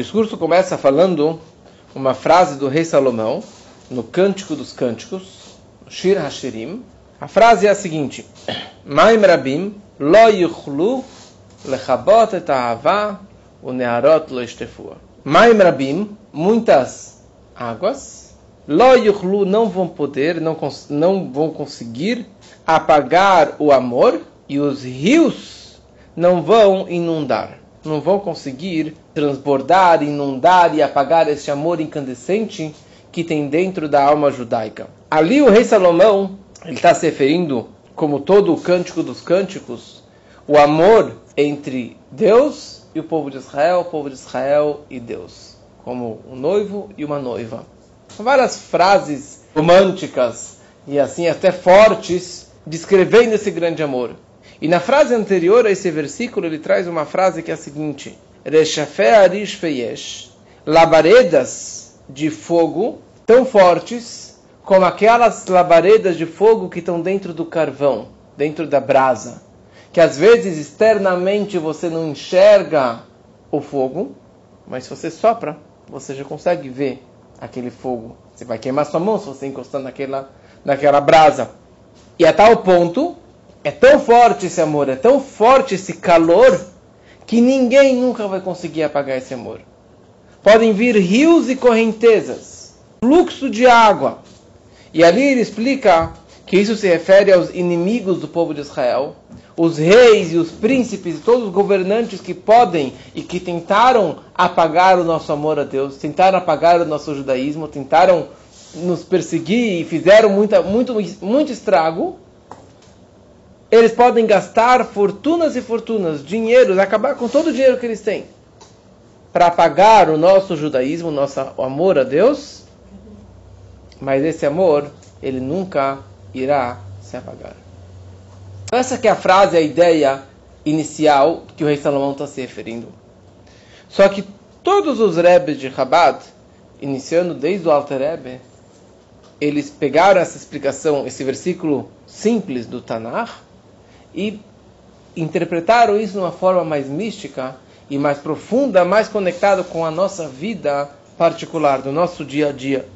O discurso começa falando uma frase do rei Salomão, no Cântico dos Cânticos, Shir Hashirim. A frase é a seguinte: Maim Rabim lo yuchlu lechabot et ahava unearot lo ishtefua. Maim Rabim, muitas águas, lo yuchlu não vão poder, não, não vão conseguir apagar o amor e os rios não vão inundar, não vão conseguir transbordar, inundar e apagar esse amor incandescente que tem dentro da alma judaica. Ali o rei Salomão ele está se referindo, como todo o cântico dos cânticos, o amor entre Deus e o povo de Israel, o povo de Israel e Deus, como um noivo e uma noiva. Várias frases românticas e assim até fortes descrevendo esse grande amor. E na frase anterior a esse versículo ele traz uma frase que é a seguinte: Reshafé arish feyesh, labaredas de fogo tão fortes como aquelas labaredas de fogo que estão dentro do carvão, dentro da brasa, que às vezes externamente você não enxerga o fogo, mas se você sopra, você já consegue ver aquele fogo. Você vai queimar sua mão se você encostar naquela, naquela brasa. E a tal ponto, é tão forte esse amor, é tão forte esse calor, que ninguém nunca vai conseguir apagar esse amor. Podem vir rios e correntezas, fluxo de água. E ali ele explica que isso se refere aos inimigos do povo de Israel, os reis e os príncipes e todos os governantes que podem e que tentaram apagar o nosso amor a Deus, tentaram apagar o nosso judaísmo, tentaram nos perseguir e fizeram muita, muito, muito estrago, eles podem gastar fortunas e fortunas, dinheiros, acabar com todo o dinheiro que eles têm, para apagar o nosso judaísmo, nosso amor a Deus, mas esse amor, ele nunca irá se apagar. Essa que é a frase, a ideia inicial que o rei Salomão está se referindo. Só que todos os rebes de Chabad, iniciando desde o Alter Rebbe, eles pegaram essa explicação, esse versículo simples do Tanakh e interpretaram isso de uma forma mais mística e mais profunda, mais conectada com a nossa vida particular, do nosso dia a dia.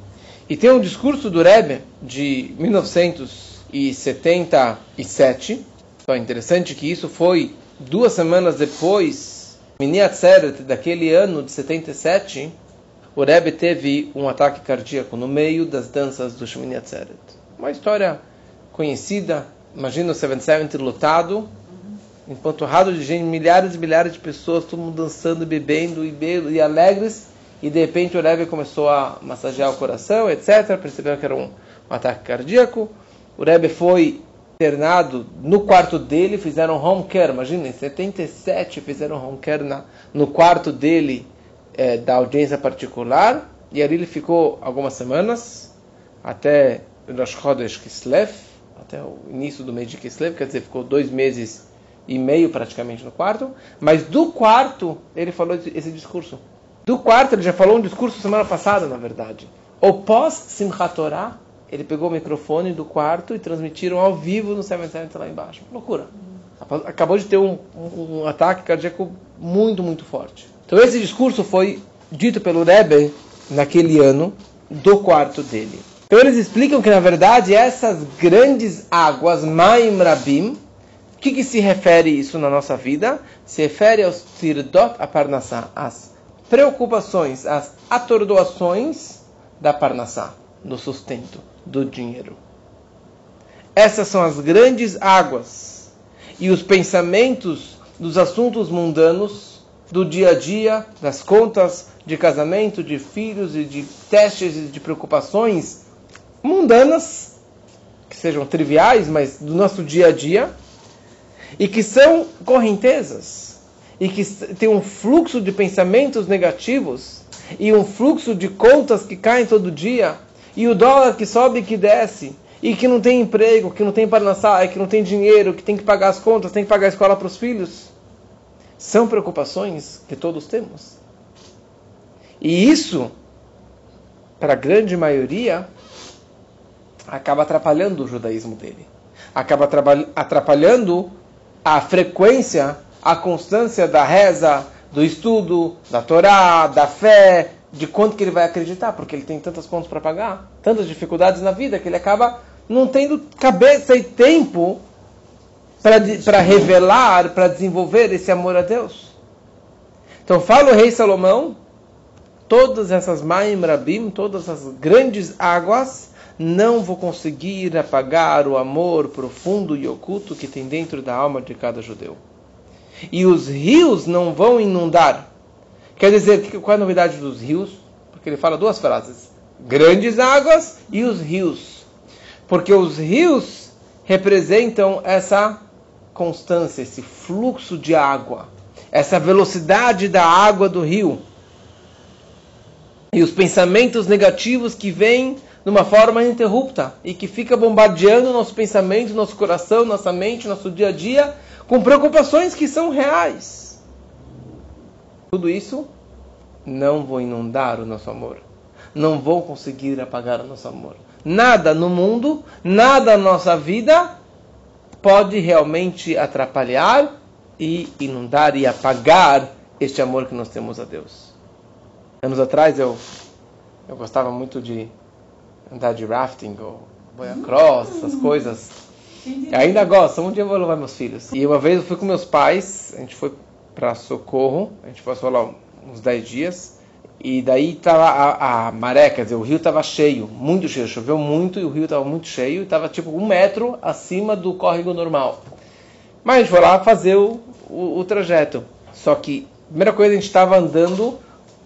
E tem um discurso do Rebbe de 1977. É interessante que isso foi duas semanas depois, Mini Atzeret, daquele ano de 77, o Rebbe teve um ataque cardíaco no meio das danças do Shemini Atzeret. Uma história conhecida. Imagina o 77 lotado, empanturrado de gente, milhares e milhares de pessoas, todo mundo dançando, bebendo e, bebendo, e alegres. E de repente o Rebbe começou a massagear o coração, etc. Percebeu que era um, um ataque cardíaco. O Rebbe foi internado no quarto dele, fizeram home care. Imagina, em 77 fizeram home care na, no quarto dele é, da audiência particular, e ali ele ficou algumas semanas, até Rosh Chodesh Kislev, até o início do mês de Kislev, quer dizer, ficou dois meses e meio praticamente no quarto, mas do quarto ele falou esse discurso. Do quarto ele já falou um discurso semana passada, na verdade. O pós Simchat Torah, ele pegou o microfone do quarto e transmitiram ao vivo no 77 lá embaixo. Loucura. Acabou de ter um, um, um ataque cardíaco muito, muito forte. Então esse discurso foi dito pelo Rebbe naquele ano do quarto dele. Então eles explicam que na verdade essas grandes águas, Maim Rabim, o que, que se refere isso na nossa vida? Se refere aos Tirdot Aparnassá, as preocupações, as atordoações da Parnassá, do sustento, do dinheiro. Essas são as grandes águas e os pensamentos dos assuntos mundanos do dia a dia, das contas de casamento, de filhos e de testes e de preocupações mundanas, que sejam triviais, mas do nosso dia a dia, e que são correntezas, e que tem um fluxo de pensamentos negativos, e um fluxo de contas que caem todo dia, e o dólar que sobe e que desce, e que não tem emprego, que não tem para lançar, que não tem dinheiro, que tem que pagar as contas, tem que pagar a escola para os filhos são preocupações que todos temos. E isso, para a grande maioria, acaba atrapalhando o judaísmo dele. Acaba atrapalhando a frequência, a constância da reza, do estudo, da Torá, da fé, de quanto que ele vai acreditar, porque ele tem tantas contas para pagar, tantas dificuldades na vida que ele acaba não tendo cabeça e tempo para revelar, para desenvolver esse amor a Deus. Então fala o rei Salomão, todas essas Maim Rabim, todas as grandes águas, não vou conseguir apagar o amor profundo e oculto que tem dentro da alma de cada judeu. E os rios não vão inundar. Quer dizer, qual é a novidade dos rios? Porque ele fala duas frases: grandes águas e os rios. Porque os rios representam essa constância, esse fluxo de água, essa velocidade da água do rio. E os pensamentos negativos que vêm de uma forma ininterrupta e que fica bombardeando nosso pensamento, nosso coração, nossa mente, nosso dia a dia, com preocupações que são reais. Tudo isso não vou inundar o nosso amor. Não vou conseguir apagar o nosso amor. Nada no mundo, nada na nossa vida pode realmente atrapalhar e inundar e apagar este amor que nós temos a Deus. Anos atrás eu, eu gostava muito de andar de rafting ou boia cross, essas coisas. E ainda gosto, um dia eu vou levar meus filhos. E uma vez eu fui com meus pais, a gente foi para Socorro, a gente passou lá uns 10 dias. E daí tava a, a, maré, quer dizer, o rio estava cheio, muito cheio, choveu muito e o rio estava muito cheio e estava tipo um metro acima do córrego normal. Mas a gente foi lá fazer o, o, o trajeto. Só que, primeira coisa, a gente estava andando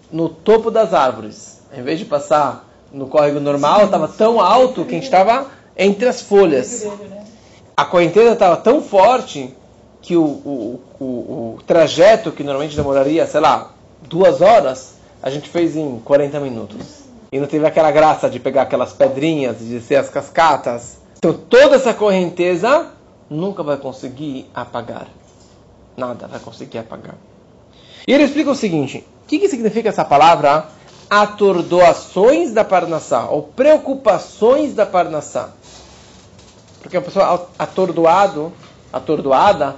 no topo das árvores. Em vez de passar no córrego normal, estava tão alto que a gente estava entre as folhas. A correnteza estava tão forte que o, o, o, o, trajeto que normalmente demoraria, sei lá, duas horas, a gente fez em 40 minutos. E não teve aquela graça de pegar aquelas pedrinhas, de descer as cascatas. Então toda essa correnteza nunca vai conseguir apagar. Nada vai conseguir apagar. E ele explica o seguinte: o que, que significa essa palavra atordoações da Parnassá, ou preocupações da Parnassá. Porque a pessoa atordoado, atordoada,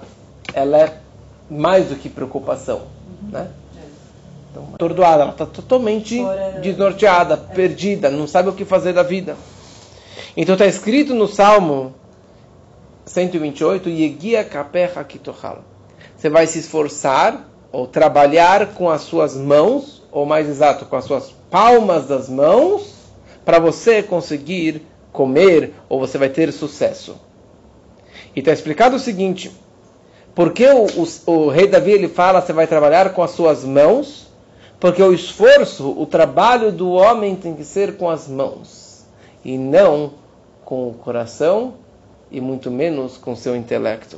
ela é mais do que preocupação, né? Então, atordoada, ela está totalmente desnorteada, perdida, não sabe o que fazer da vida. Então está escrito no Salmo 128, Yegia kapecha kitochal. Você vai se esforçar ou trabalhar com as suas mãos ou mais exato, com as suas palmas das mãos, para você conseguir comer ou você vai ter sucesso. E está explicado o seguinte: porque o, o, o, rei Davi ele fala você vai trabalhar com as suas mãos? Porque o esforço, o trabalho do homem tem que ser com as mãos e não com o coração e muito menos com seu intelecto.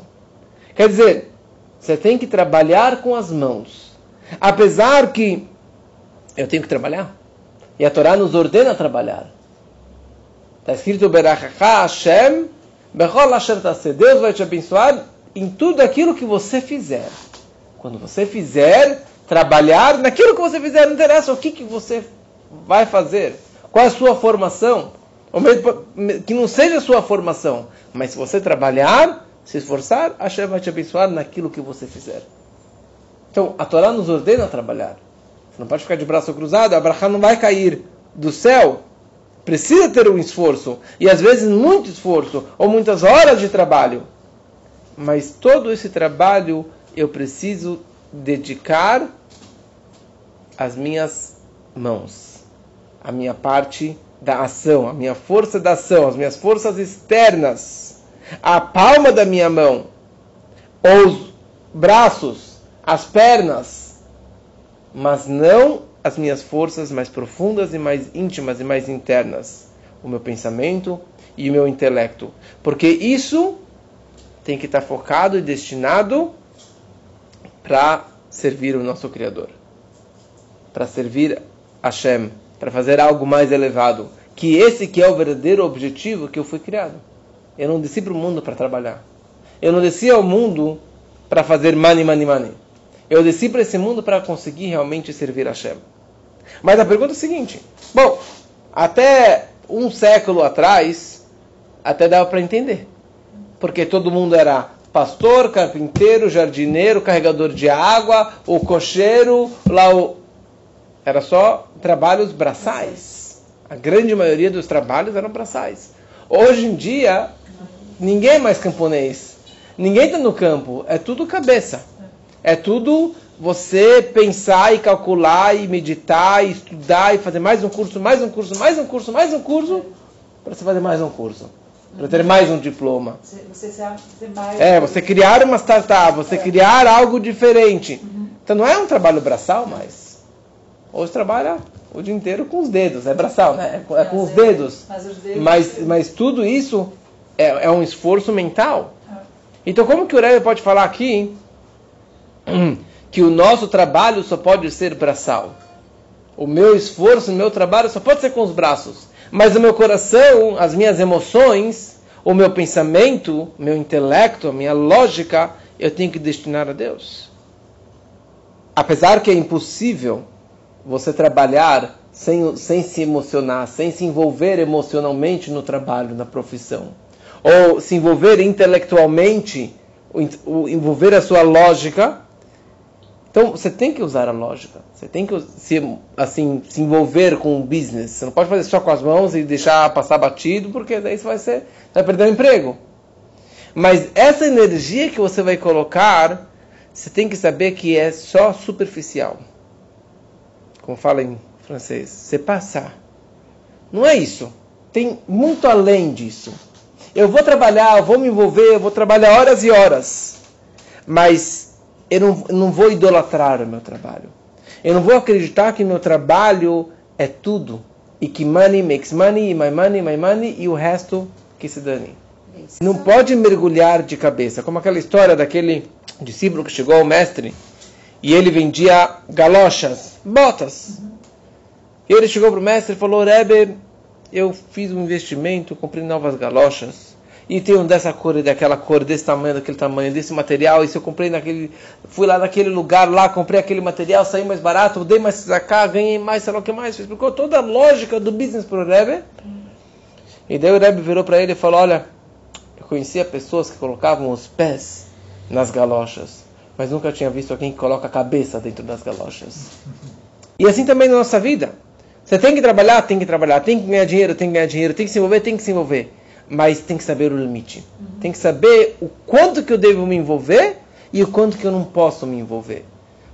Quer dizer, você tem que trabalhar com as mãos. Apesar que eu tenho que trabalhar. E a Torá nos ordena a trabalhar. Está escrito Hashem Deus vai te abençoar em tudo aquilo que você fizer. Quando você fizer, trabalhar naquilo que você fizer, não interessa o que, que você vai fazer. Qual é a sua formação? Ou mesmo que não seja a sua formação, mas se você trabalhar, se esforçar, Hashem vai te abençoar naquilo que você fizer. Então, a Torá nos ordena a trabalhar. Você não pode ficar de braço cruzado, a Abraha não vai cair do céu. Precisa ter um esforço, e às vezes muito esforço, ou muitas horas de trabalho. Mas todo esse trabalho eu preciso dedicar as minhas mãos, a minha parte da ação, a minha força da ação, as minhas forças externas, a palma da minha mão, os braços, as pernas, mas não as minhas forças mais profundas e mais íntimas e mais internas, o meu pensamento e o meu intelecto, porque isso tem que estar focado e destinado para servir o nosso Criador, para servir Hashem, para fazer algo mais elevado, que esse que é o verdadeiro objetivo que eu fui criado. Eu não desci para o mundo para trabalhar. Eu não desci ao mundo para fazer money, money, money. Eu desci para esse mundo para conseguir realmente servir a Hashem. Mas a pergunta é a seguinte: bom, até um século atrás, até dava para entender. Porque todo mundo era pastor, carpinteiro, jardineiro, carregador de água, o cocheiro, lá o... Era só trabalhos braçais. A grande maioria dos trabalhos eram braçais. Hoje em dia, ninguém é mais camponês. Ninguém está no campo. É tudo cabeça. É tudo você pensar e calcular e meditar e estudar e fazer mais um curso, mais um curso, mais um curso, mais um curso, para você fazer mais um curso para ter mais um diploma. Você, você mais... É, você criar uma startup, você é. criar algo diferente. Uhum. Então não é um trabalho braçal mais. Hoje trabalha o dia inteiro com os dedos, é braçal, né? É, é com os dedos. Mas, mas tudo isso é, é um esforço mental. Ah. Então como que o Rebbe pode falar aqui que o nosso trabalho só pode ser braçal? O meu esforço, o meu trabalho só pode ser com os braços. Mas o meu coração, as minhas emoções, o meu pensamento, meu intelecto, a minha lógica, eu tenho que destinar a Deus. Apesar que é impossível você trabalhar sem, sem se emocionar, sem se envolver emocionalmente no trabalho, na profissão, ou se envolver intelectualmente, envolver a sua lógica, então você tem que usar a lógica. Você tem que se, assim, se envolver com o business. Você não pode fazer só com as mãos e deixar passar batido, porque daí você vai, ser, você vai perder o emprego. Mas essa energia que você vai colocar, você tem que saber que é só superficial. Como fala em francês, c'est passar. Não é isso. Tem muito além disso. Eu vou trabalhar, eu vou me envolver, eu vou trabalhar horas e horas. Mas eu não, não vou idolatrar o meu trabalho. Eu não vou acreditar que meu trabalho é tudo. E que money makes money, e my money, my money, e o resto que se dane. Não pode mergulhar de cabeça. Como aquela história daquele discípulo que chegou ao mestre e ele vendia galochas, botas. E ele chegou para o mestre e falou: Rebbe, eu fiz um investimento, comprei novas galochas e tem um dessa cor e daquela cor, desse tamanho, daquele tamanho, desse material, e se eu comprei naquele, fui lá naquele lugar lá, comprei aquele material, saí mais barato, dei mais cá, ganhei mais, sei lá o que mais, explicou toda a lógica do business para o Rebbe. E daí o Rebbe virou para ele e falou, olha, eu conhecia pessoas que colocavam os pés nas galochas, mas nunca tinha visto alguém que coloca a cabeça dentro das galochas. E assim também na nossa vida. Você tem que trabalhar, tem que trabalhar, tem que ganhar dinheiro, tem que ganhar dinheiro, tem que se envolver, tem que se envolver mas tem que saber o limite. Uhum. Tem que saber o quanto que eu devo me envolver e o quanto que eu não posso me envolver.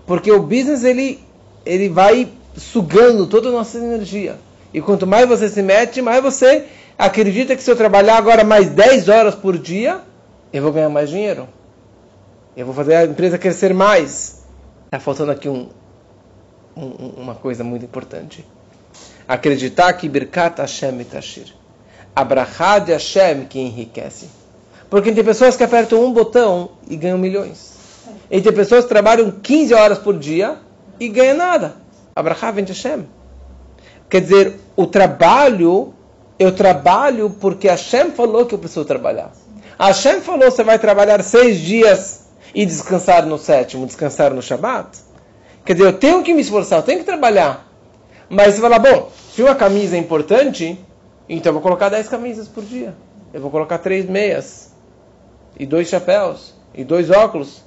Porque o business ele ele vai sugando toda a nossa energia. E quanto mais você se mete, mais você acredita que se eu trabalhar agora mais 10 horas por dia, eu vou ganhar mais dinheiro. Eu vou fazer a empresa crescer mais. Está faltando aqui um, um, uma coisa muito importante. Acreditar que Birkat Hashem Tashir a de Hashem que enriquece. Porque tem pessoas que apertam um botão e ganham milhões. E tem pessoas que trabalham 15 horas por dia e ganham nada. A vem de Hashem. Quer dizer, o trabalho, eu trabalho porque Hashem falou que eu preciso trabalhar. Hashem falou que você vai trabalhar seis dias e descansar no sétimo, descansar no Shabat. Quer dizer, eu tenho que me esforçar, eu tenho que trabalhar. Mas você fala, bom, se uma camisa é importante, então eu vou colocar 10 camisas por dia. Eu vou colocar três meias. E dois chapéus. E dois óculos.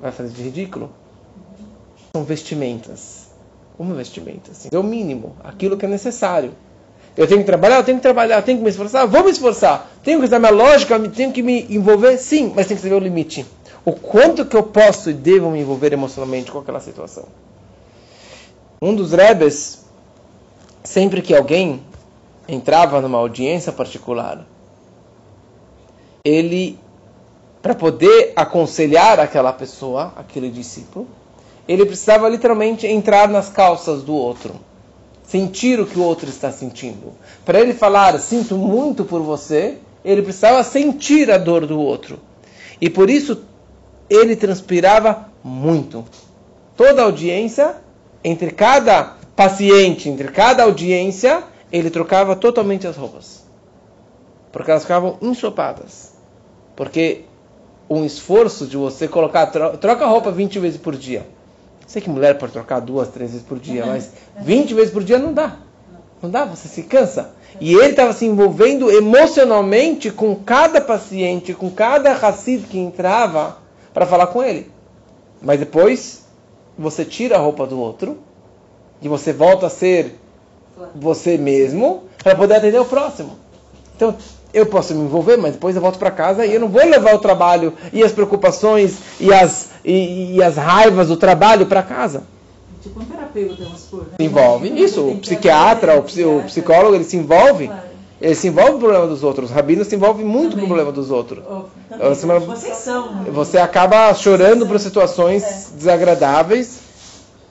Vai fazer de ridículo? São vestimentas. Uma vestimenta, assim. É o mínimo. Aquilo que é necessário. Eu tenho que trabalhar, eu tenho que trabalhar, eu tenho que me esforçar, vou me esforçar. Tenho que usar minha lógica, tenho que me envolver, sim, mas tem que saber o limite. O quanto que eu posso e devo me envolver emocionalmente com aquela situação. Um dos rebes, sempre que alguém entrava numa audiência particular, ele, para poder aconselhar aquela pessoa, aquele discípulo, ele precisava literalmente entrar nas calças do outro, sentir o que o outro está sentindo. Para ele falar, sinto muito por você, ele precisava sentir a dor do outro. E por isso ele transpirava muito. Toda audiência, entre cada paciente, entre cada audiência, ele trocava totalmente as roupas. Porque elas ficavam ensopadas. Porque um esforço de você colocar, troca a roupa 20 vezes por dia. Sei que mulher pode trocar duas, três vezes por dia, mas 20 vezes por dia não dá. Não dá, você se cansa. E ele estava se envolvendo emocionalmente com cada paciente, com cada Hassid que entrava para falar com ele. Mas depois você tira a roupa do outro e você volta a ser você mesmo para poder atender o próximo. Então, eu posso me envolver, mas depois eu volto para casa e eu não vou levar o trabalho e as preocupações e as, e, e as raivas do trabalho para casa. Tipo um terapeuta, vamos supor. Né? Se envolve. Isso, o psiquiatra, o, o psicólogo, ele se envolve. Claro. Ele se envolve no problema dos outros. O rabino se envolve muito no problema dos outros. Oh, você, Vocês são. Você acaba chorando por situações é. desagradáveis,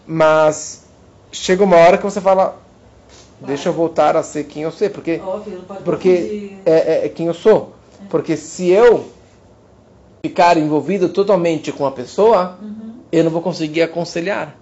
mas chega uma hora que você fala, deixa eu voltar a ser quem eu sou, porque porque é, é, é, quem eu sou, é. porque se eu ficar envolvido totalmente com a pessoa, uhum. eu não vou conseguir aconselhar,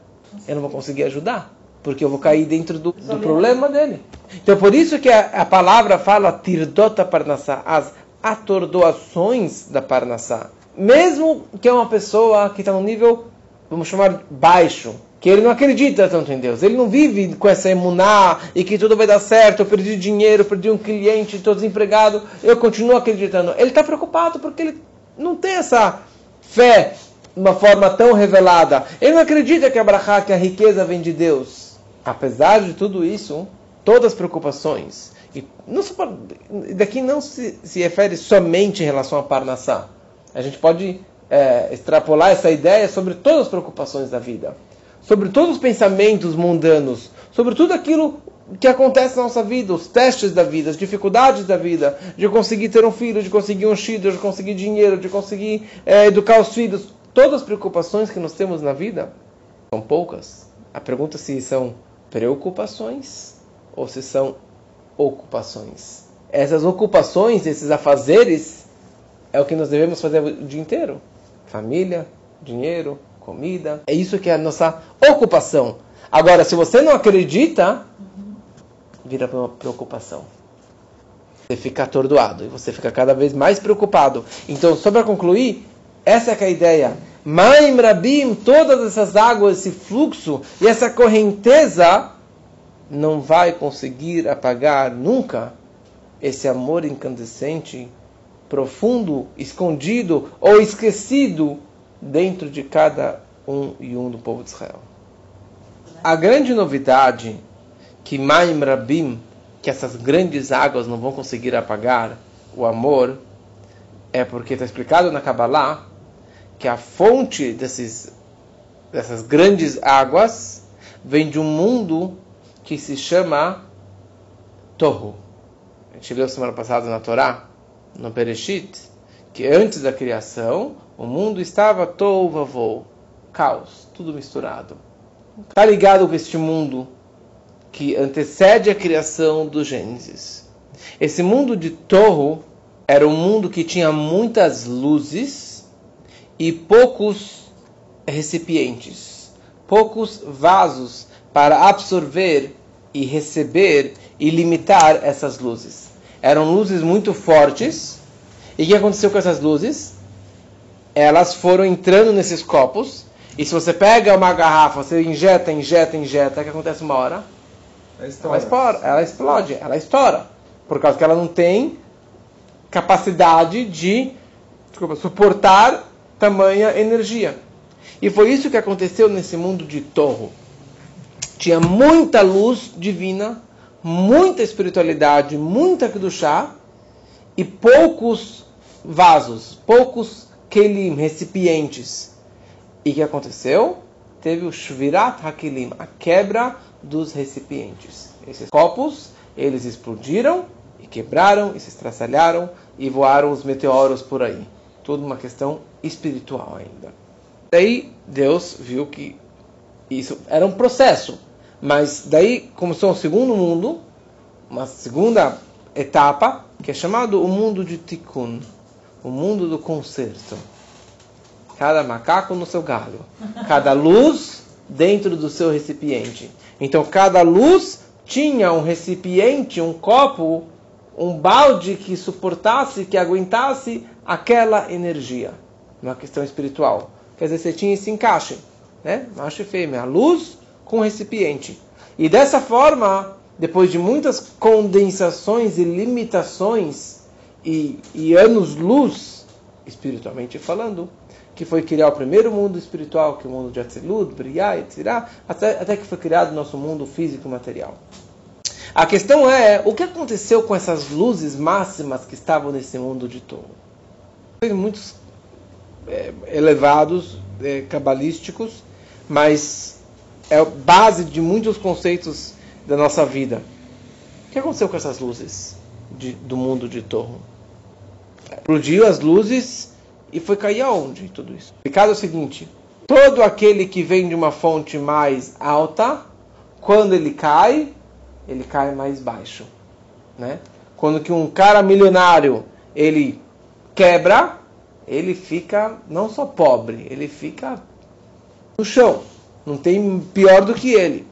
eu não vou conseguir ajudar, porque eu vou cair dentro do, do problema dele. Então por isso que a, a palavra fala tirdota parnassá, as atordoações da parnassá, mesmo que é uma pessoa que está no nível, vamos chamar baixo, que ele não acredita tanto em Deus. Ele não vive com essa emuná e que tudo vai dar certo. Eu perdi dinheiro, perdi um cliente, estou desempregado. Eu continuo acreditando. Ele está preocupado porque ele não tem essa fé de uma forma tão revelada. Ele não acredita que a que a riqueza vem de Deus. Apesar de tudo isso, todas as preocupações, e não só, daqui não se, se refere somente em relação a Parnassá. A gente pode é, extrapolar essa ideia sobre todas as preocupações da vida sobre todos os pensamentos mundanos, sobre tudo aquilo que acontece na nossa vida, os testes da vida, as dificuldades da vida, de conseguir ter um filho, de conseguir um filho, de conseguir dinheiro, de conseguir é, educar os filhos, todas as preocupações que nós temos na vida são poucas. A pergunta é se são preocupações ou se são ocupações. Essas ocupações, esses afazeres, é o que nós devemos fazer o dia inteiro. Família, dinheiro, comida. É isso que é a nossa ocupação. Agora, se você não acredita, vira uma preocupação. Você fica atordoado e você fica cada vez mais preocupado. Então, só para concluir, essa é, é a ideia. Maim Rabim, todas essas águas, esse fluxo e essa correnteza não vai conseguir apagar nunca esse amor incandescente, profundo, escondido ou esquecido dentro de cada um e um do povo de Israel. A grande novidade que Maim Rabim, que essas grandes águas não vão conseguir apagar o amor, é porque está explicado na Kabbalah que a fonte desses, dessas grandes águas vem de um mundo que se chama Torro. A gente leu semana passada na Torá, no Bereshit, que antes da criação o mundo estava tovavou, caos, tudo misturado. Está ligado com este mundo que antecede a criação do Gênesis. Esse mundo de Torro era um mundo que tinha muitas luzes e poucos recipientes, poucos vasos para absorver e receber e limitar essas luzes. Eram luzes muito fortes. E o que aconteceu com essas luzes? Elas foram entrando nesses copos. E se você pega uma garrafa, você injeta, injeta, injeta, o que acontece uma hora? Ela estoura, ela explode, ela estoura. Por causa que ela não tem capacidade de desculpa, suportar tamanha energia. E foi isso que aconteceu nesse mundo de Torro. Tinha muita luz divina, muita espiritualidade, muita chá e poucos vasos, poucos kelim, recipientes. E o que aconteceu? Teve o shvirat hakelim, a quebra dos recipientes. Esses copos, eles explodiram e quebraram e se estraçalharam e voaram os meteoros por aí. Tudo uma questão espiritual ainda. Daí Deus viu que isso era um processo, mas daí começou um segundo mundo, uma segunda etapa, que é chamado o mundo de Tikkun o mundo do concerto. Cada macaco no seu galho. Cada luz dentro do seu recipiente. Então, cada luz tinha um recipiente, um copo, um balde que suportasse, que aguentasse aquela energia. Uma questão espiritual. Quer dizer, você tinha esse encaixe, né? Macho e fêmea, a luz com recipiente. E dessa forma, depois de muitas condensações e limitações e, e anos-luz, espiritualmente falando, que foi criar o primeiro mundo espiritual, que é o mundo de Atzilut, Briah, Etzirah, até, até que foi criado o nosso mundo físico e material. A questão é, o que aconteceu com essas luzes máximas que estavam nesse mundo de Touro? Muitos é, elevados, é, cabalísticos, mas é base de muitos conceitos da nossa vida. O que aconteceu com essas luzes de, do mundo de Torro? Explodiu as luzes e foi cair aonde tudo isso? O caso é o seguinte: todo aquele que vem de uma fonte mais alta, quando ele cai, ele cai mais baixo, né? Quando que um cara milionário ele quebra, ele fica não só pobre, ele fica no chão. Não tem pior do que ele.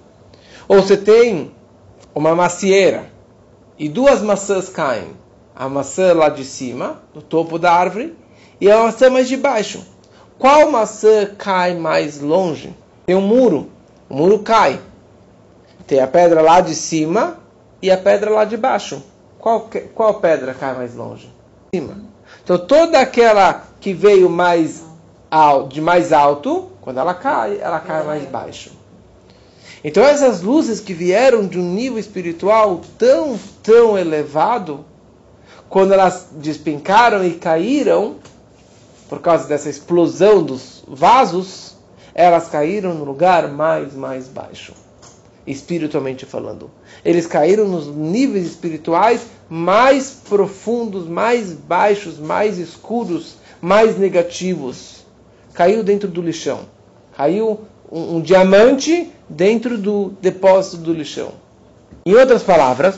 Ou você tem uma macieira e duas maçãs caem. A maçã lá de cima, no topo da árvore, e a maçã mais de baixo. Qual maçã cai mais longe? Tem um muro. O muro cai. Tem a pedra lá de cima e a pedra lá de baixo. Qual, qual pedra cai mais longe? Cima. Então toda aquela que veio mais de mais alto quando ela cai, ela cai mais baixo. Então essas luzes que vieram de um nível espiritual tão, tão elevado, quando elas despencaram e caíram, por causa dessa explosão dos vasos, elas caíram no lugar mais, mais baixo, espiritualmente falando. Eles caíram nos níveis espirituais mais profundos, mais baixos, mais escuros, mais negativos. Caiu dentro do lixão. Caiu um, um diamante dentro do depósito do lixão. Em outras palavras,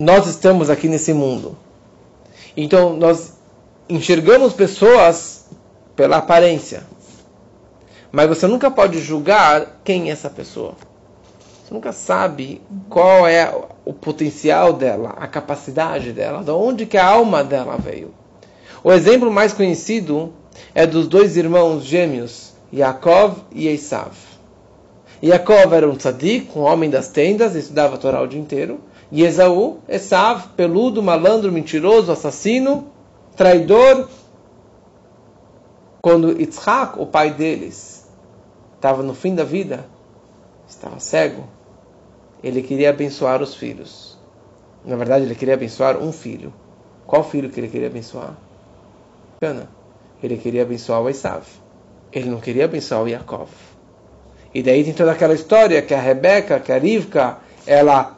nós estamos aqui nesse mundo. Então, nós enxergamos pessoas pela aparência. Mas você nunca pode julgar quem é essa pessoa. Você nunca sabe qual é o potencial dela, a capacidade dela, de onde que a alma dela veio. O exemplo mais conhecido é dos dois irmãos gêmeos Yaakov e Esav. Yaakov era um tzadik, um homem das tendas, estudava a Torá o dia inteiro. E Esaú, Esav, peludo, malandro, mentiroso, assassino, traidor. Quando Yitzhak, o pai deles, estava no fim da vida, estava cego, ele queria abençoar os filhos. Na verdade, ele queria abençoar um filho. Qual filho que ele queria abençoar? Cana. Ele queria abençoar o Esav. Ele não queria abençoar o Yaakov. E daí tem toda aquela história que a Rebeca, que a Rivka, ela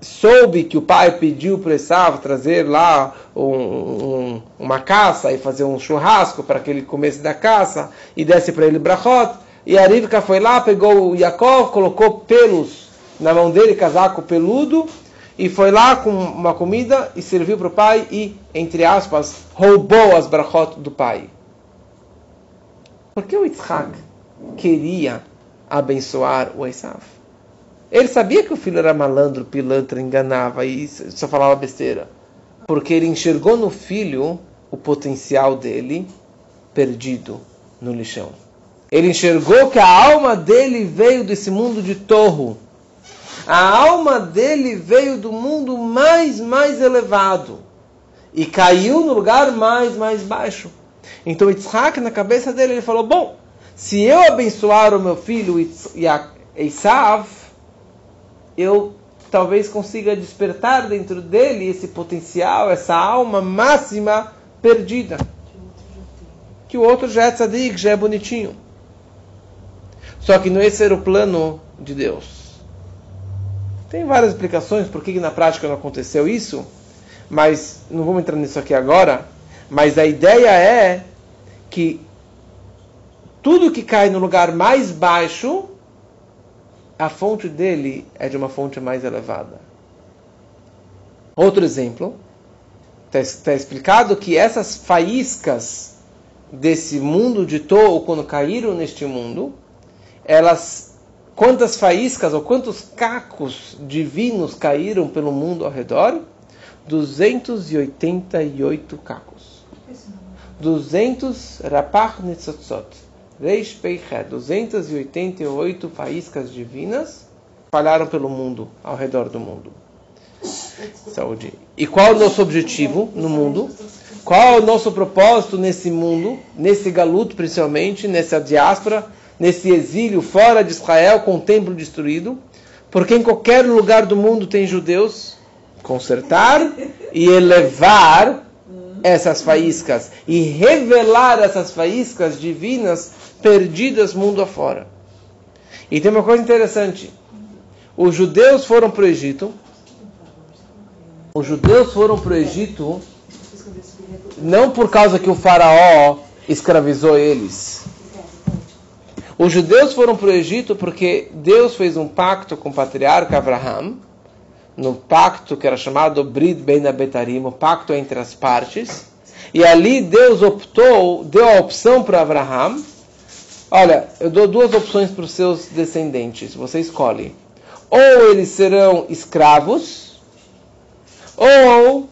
soube que o pai pediu para Esav trazer lá um, um, uma caça e fazer um churrasco para que ele comesse da caça e desse para ele brachot. E a Rivka foi lá, pegou o Yaakov, colocou pelos na mão dele, casaco peludo, e foi lá com uma comida e serviu para o pai e, entre aspas, roubou as brachot do pai. Por que o Yitzhak queria abençoar o Esav? Ele sabia que o filho era malandro, pilantra, enganava e só falava besteira. Porque ele enxergou no filho o potencial dele perdido no lixão. Ele enxergou que a alma dele veio desse mundo de torro. A alma dele veio do mundo mais, mais elevado. E caiu no lugar mais, mais baixo. Então Yitzhak, na cabeça dele, ele falou: Bom, se eu abençoar o meu filho Esav, eu talvez consiga despertar dentro dele esse potencial, essa alma máxima perdida. Que o outro já é tzadik, já é bonitinho. Só que não esse era o plano de Deus. Tem várias explicações por que na prática não aconteceu isso, mas não vamos entrar nisso aqui agora. Mas a ideia é que tudo que cai no lugar mais baixo, a fonte dele é de uma fonte mais elevada. Outro exemplo, está tá explicado que essas faíscas desse mundo de Tou, quando caíram neste mundo, elas, quantas faíscas ou quantos cacos divinos caíram pelo mundo ao redor? 288 cacos. 200 Rapach Netzotzot. Reish Peichet, 288 faíscas divinas espalharam pelo mundo, ao redor do mundo. Saúde. E qual é o nosso objetivo no mundo? Qual é o nosso propósito nesse mundo, nesse galuto principalmente, nessa diáspora, nesse exílio fora de Israel com o templo destruído? Porque em qualquer lugar do mundo tem judeus. Consertar e elevar essas faíscas e revelar essas faíscas divinas perdidas mundo afora. E tem uma coisa interessante. Os judeus foram para o Egito. Os judeus foram para o Egito não por causa que o faraó escravizou eles. Os judeus foram para o Egito porque Deus fez um pacto com o patriarca Abraham, no pacto que era chamado Brit Ben Abetarim, o pacto entre as partes. E ali Deus optou, deu a opção para Abraham. Olha, eu dou duas opções para os seus descendentes. Você escolhe. Ou eles serão escravos, ou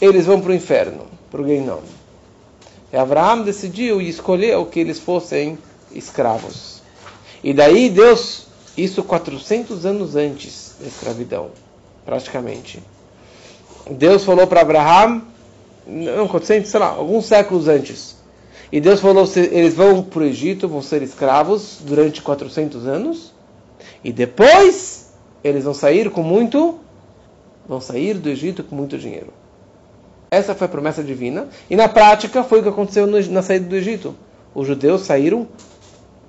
eles vão para o inferno para o Geinom. E Abraão decidiu e escolheu que eles fossem escravos. E daí Deus, isso 400 anos antes da escravidão, praticamente. Deus falou para Abraão, não, 400, sei lá, alguns séculos antes. E Deus falou: eles vão para o Egito, vão ser escravos durante 400 anos. E depois eles vão sair com muito, vão sair do Egito com muito dinheiro. Essa foi a promessa divina. E na prática foi o que aconteceu na saída do Egito. Os judeus saíram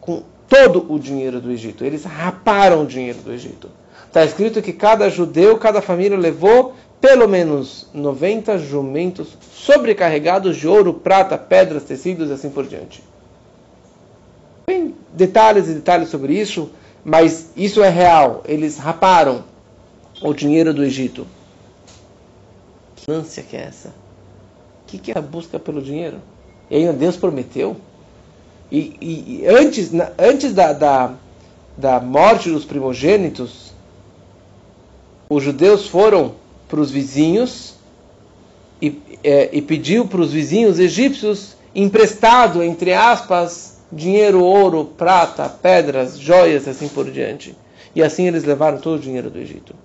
com todo o dinheiro do Egito. Eles raparam o dinheiro do Egito. Está escrito que cada judeu, cada família levou pelo menos 90 jumentos sobrecarregados de ouro, prata, pedras, tecidos e assim por diante. Tem detalhes e detalhes sobre isso, mas isso é real. Eles raparam o dinheiro do Egito ânsia que é essa? O que, que é a busca pelo dinheiro? E ainda Deus prometeu. E, e, e antes, na, antes da, da, da morte dos primogênitos, os judeus foram para os vizinhos e, é, e pediu para os vizinhos egípcios emprestado, entre aspas, dinheiro, ouro, prata, pedras, joias, assim por diante. E assim eles levaram todo o dinheiro do Egito.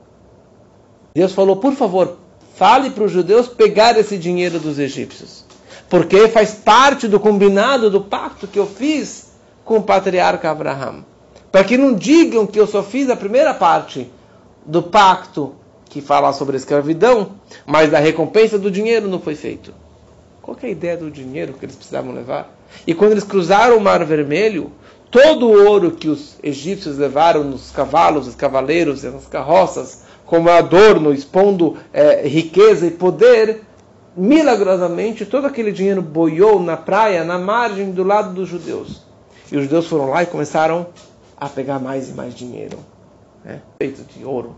Deus falou: por favor, Fale para os judeus pegar esse dinheiro dos egípcios. Porque faz parte do combinado, do pacto que eu fiz com o patriarca Abraham. Para que não digam que eu só fiz a primeira parte do pacto que fala sobre a escravidão, mas da recompensa do dinheiro não foi feito. Qual é a ideia do dinheiro que eles precisavam levar? E quando eles cruzaram o Mar Vermelho, todo o ouro que os egípcios levaram nos cavalos, os cavaleiros e nas carroças, como adorno, expondo é, riqueza e poder, milagrosamente todo aquele dinheiro boiou na praia, na margem do lado dos judeus. E os judeus foram lá e começaram a pegar mais e mais dinheiro, né, feito de ouro.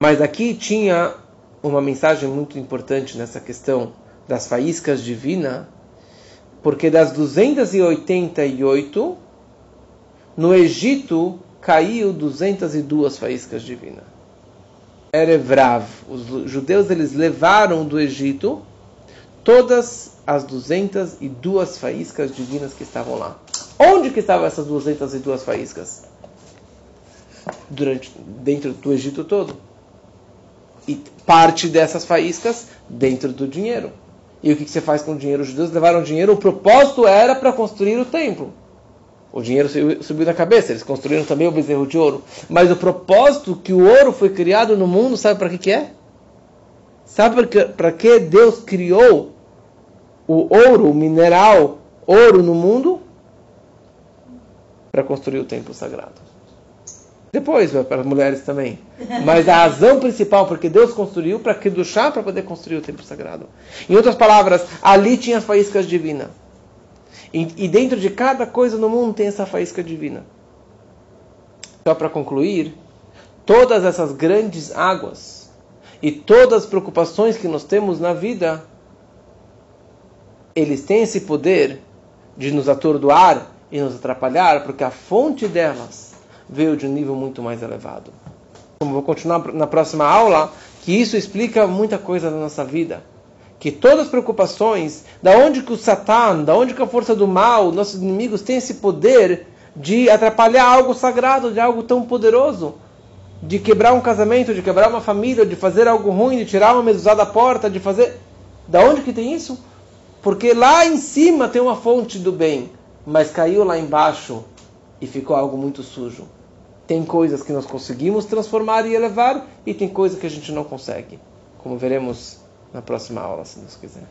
Mas aqui tinha uma mensagem muito importante nessa questão das faíscas divinas, porque das 288, no Egito caiu 202 faíscas divinas. Erevrav, os judeus eles levaram do Egito todas as 202 faíscas divinas que estavam lá. Onde que estavam essas 202 faíscas? Durante, dentro do Egito todo. E parte dessas faíscas dentro do dinheiro. E o que, que você faz com o dinheiro? Os judeus levaram o dinheiro, o propósito era para construir o templo. O dinheiro subiu na cabeça, eles construíram também o bezerro de ouro. Mas o propósito que o ouro foi criado no mundo, sabe para que, que é? Sabe para que Deus criou o ouro, o mineral ouro no mundo? Para construir o templo sagrado. Depois, para as mulheres também. Mas a razão principal, porque Deus construiu para que do chá para poder construir o templo sagrado. Em outras palavras, ali tinha faíscas divinas. E, dentro de cada coisa no mundo tem essa faísca divina. Só para concluir, todas essas grandes águas e todas as preocupações que nós temos na vida, eles têm esse poder de nos atordoar e nos atrapalhar, porque a fonte delas veio de um nível muito mais elevado. Como vou continuar na próxima aula, que isso explica muita coisa da nossa vida que todas as preocupações, da onde que o Satan, da onde que a força do mal, nossos inimigos têm esse poder de atrapalhar algo sagrado, de algo tão poderoso, de quebrar um casamento, de quebrar uma família, de fazer algo ruim, de tirar uma mezuzá da porta, de fazer. Da onde que tem isso? Porque lá em cima tem uma fonte do bem, mas caiu lá embaixo e ficou algo muito sujo. Tem coisas que nós conseguimos transformar e elevar, e tem coisas que a gente não consegue. Como veremos na próxima aula, se Deus quiser.